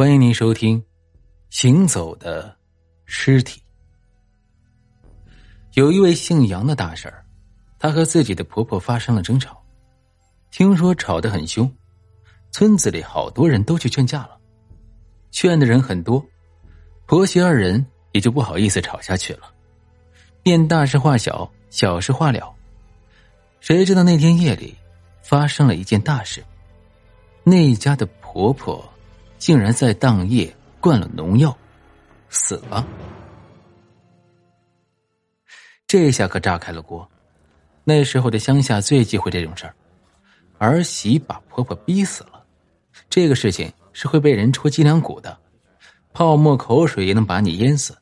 欢迎您收听《行走的尸体》。有一位姓杨的大婶儿，她和自己的婆婆发生了争吵，听说吵得很凶，村子里好多人都去劝架了，劝的人很多，婆媳二人也就不好意思吵下去了，便大事化小，小事化了。谁知道那天夜里发生了一件大事，那家的婆婆。竟然在当夜灌了农药，死了。这下可炸开了锅。那时候的乡下最忌讳这种事儿，儿媳把婆婆逼死了，这个事情是会被人戳脊梁骨的，泡沫口水也能把你淹死。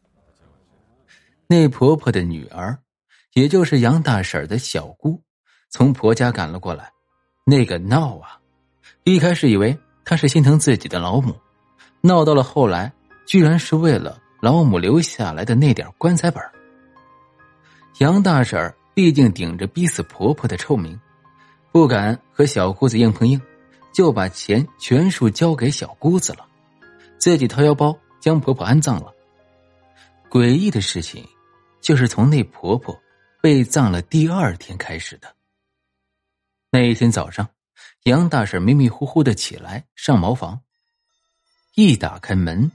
那婆婆的女儿，也就是杨大婶的小姑，从婆家赶了过来，那个闹啊！一开始以为。他是心疼自己的老母，闹到了后来，居然是为了老母留下来的那点棺材本杨大婶儿毕竟顶着逼死婆婆的臭名，不敢和小姑子硬碰硬，就把钱全数交给小姑子了，自己掏腰包将婆婆安葬了。诡异的事情，就是从那婆婆被葬了第二天开始的。那一天早上。杨大婶迷迷糊糊的起来上茅房，一打开门，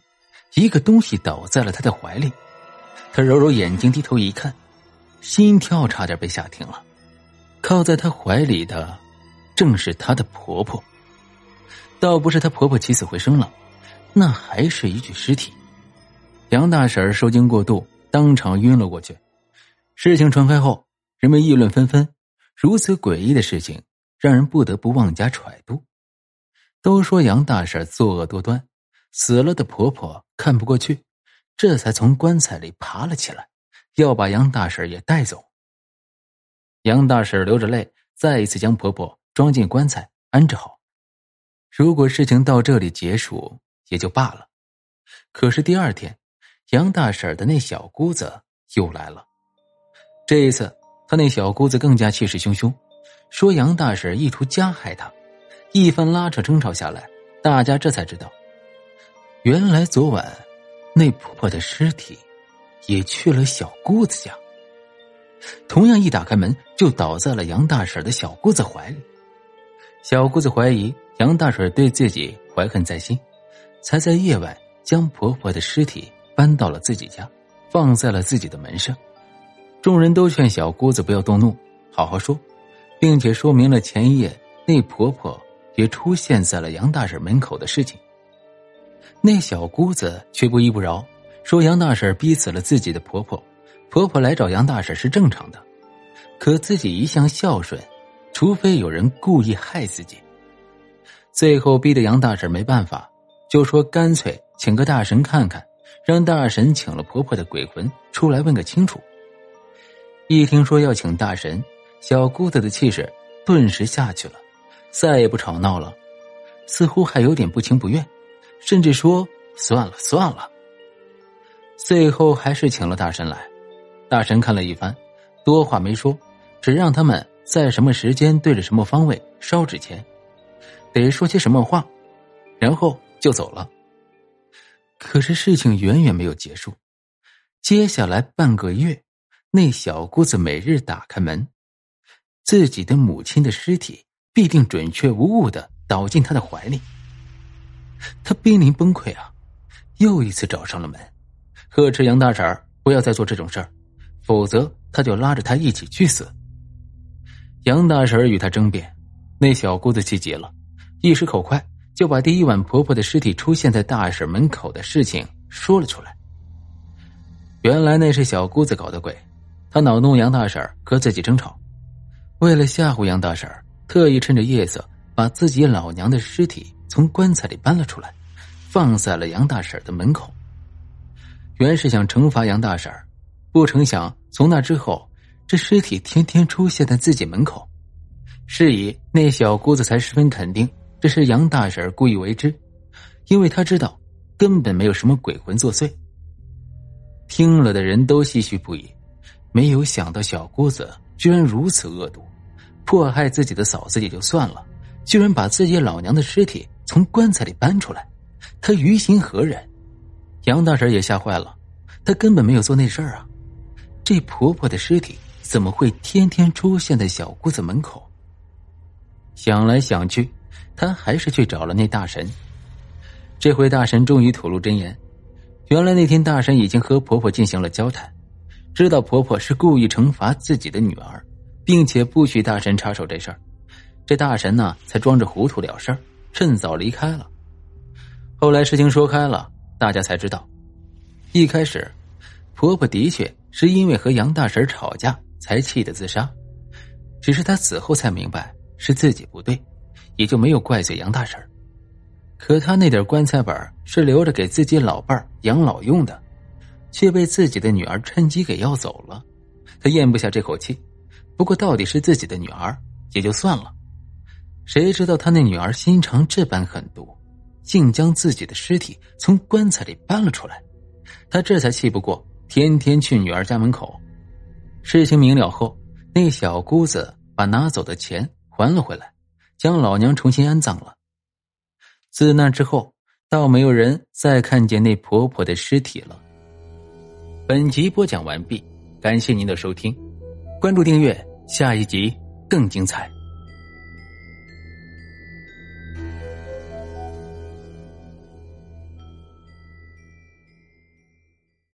一个东西倒在了她的怀里。她揉揉眼睛，低头一看，心跳差点被吓停了。靠在她怀里的，正是她的婆婆。倒不是她婆婆起死回生了，那还是一具尸体。杨大婶受惊过度，当场晕了过去。事情传开后，人们议论纷纷。如此诡异的事情。让人不得不妄加揣度。都说杨大婶作恶多端，死了的婆婆看不过去，这才从棺材里爬了起来，要把杨大婶也带走。杨大婶流着泪，再一次将婆婆装进棺材安置好。如果事情到这里结束也就罢了，可是第二天，杨大婶的那小姑子又来了。这一次，她那小姑子更加气势汹汹。说杨大婶意图加害他，一番拉扯争吵下来，大家这才知道，原来昨晚那婆婆的尸体也去了小姑子家。同样一打开门，就倒在了杨大婶的小姑子怀里。小姑子怀疑杨大婶对自己怀恨在心，才在夜晚将婆婆的尸体搬到了自己家，放在了自己的门上。众人都劝小姑子不要动怒，好好说。并且说明了前夜那婆婆也出现在了杨大婶门口的事情。那小姑子却不依不饶，说杨大婶逼死了自己的婆婆，婆婆来找杨大婶是正常的，可自己一向孝顺，除非有人故意害自己。最后逼得杨大婶没办法，就说干脆请个大神看看，让大神请了婆婆的鬼魂出来问个清楚。一听说要请大神。小姑子的气势顿时下去了，再也不吵闹了，似乎还有点不情不愿，甚至说：“算了算了。”最后还是请了大神来。大神看了一番，多话没说，只让他们在什么时间对着什么方位烧纸钱，得说些什么话，然后就走了。可是事情远远没有结束，接下来半个月，那小姑子每日打开门。自己的母亲的尸体必定准确无误的倒进他的怀里，他濒临崩溃啊！又一次找上了门，呵斥杨大婶不要再做这种事儿，否则他就拉着他一起去死。杨大婶与他争辩，那小姑子气急了，一时口快就把第一晚婆婆的尸体出现在大婶门口的事情说了出来。原来那是小姑子搞的鬼，她恼怒杨大婶和自己争吵。为了吓唬杨大婶特意趁着夜色把自己老娘的尸体从棺材里搬了出来，放在了杨大婶的门口。原是想惩罚杨大婶不成想从那之后，这尸体天天出现在自己门口。是以那小姑子才十分肯定这是杨大婶故意为之，因为她知道根本没有什么鬼魂作祟。听了的人都唏嘘不已，没有想到小姑子居然如此恶毒。迫害自己的嫂子也就算了，居然把自己老娘的尸体从棺材里搬出来，他于心何忍？杨大婶也吓坏了，她根本没有做那事儿啊！这婆婆的尸体怎么会天天出现在小姑子门口？想来想去，她还是去找了那大神。这回大神终于吐露真言：原来那天大神已经和婆婆进行了交谈，知道婆婆是故意惩罚自己的女儿，并且不许大神插手这事儿。这大神呢，才装着糊涂了事儿，趁早离开了。后来事情说开了，大家才知道，一开始婆婆的确是因为和杨大婶吵架才气的自杀，只是她死后才明白是自己不对，也就没有怪罪杨大婶。可她那点棺材本是留着给自己老伴养老用的，却被自己的女儿趁机给要走了，他咽不下这口气。不过到底是自己的女儿，也就算了。谁知道他那女儿心肠这般狠毒，竟将自己的尸体从棺材里搬了出来，他这才气不过，天天去女儿家门口。事情明了后，那小姑子把拿走的钱还了回来，将老娘重新安葬了。自那之后，倒没有人再看见那婆婆的尸体了。本集播讲完毕，感谢您的收听，关注订阅，下一集更精彩。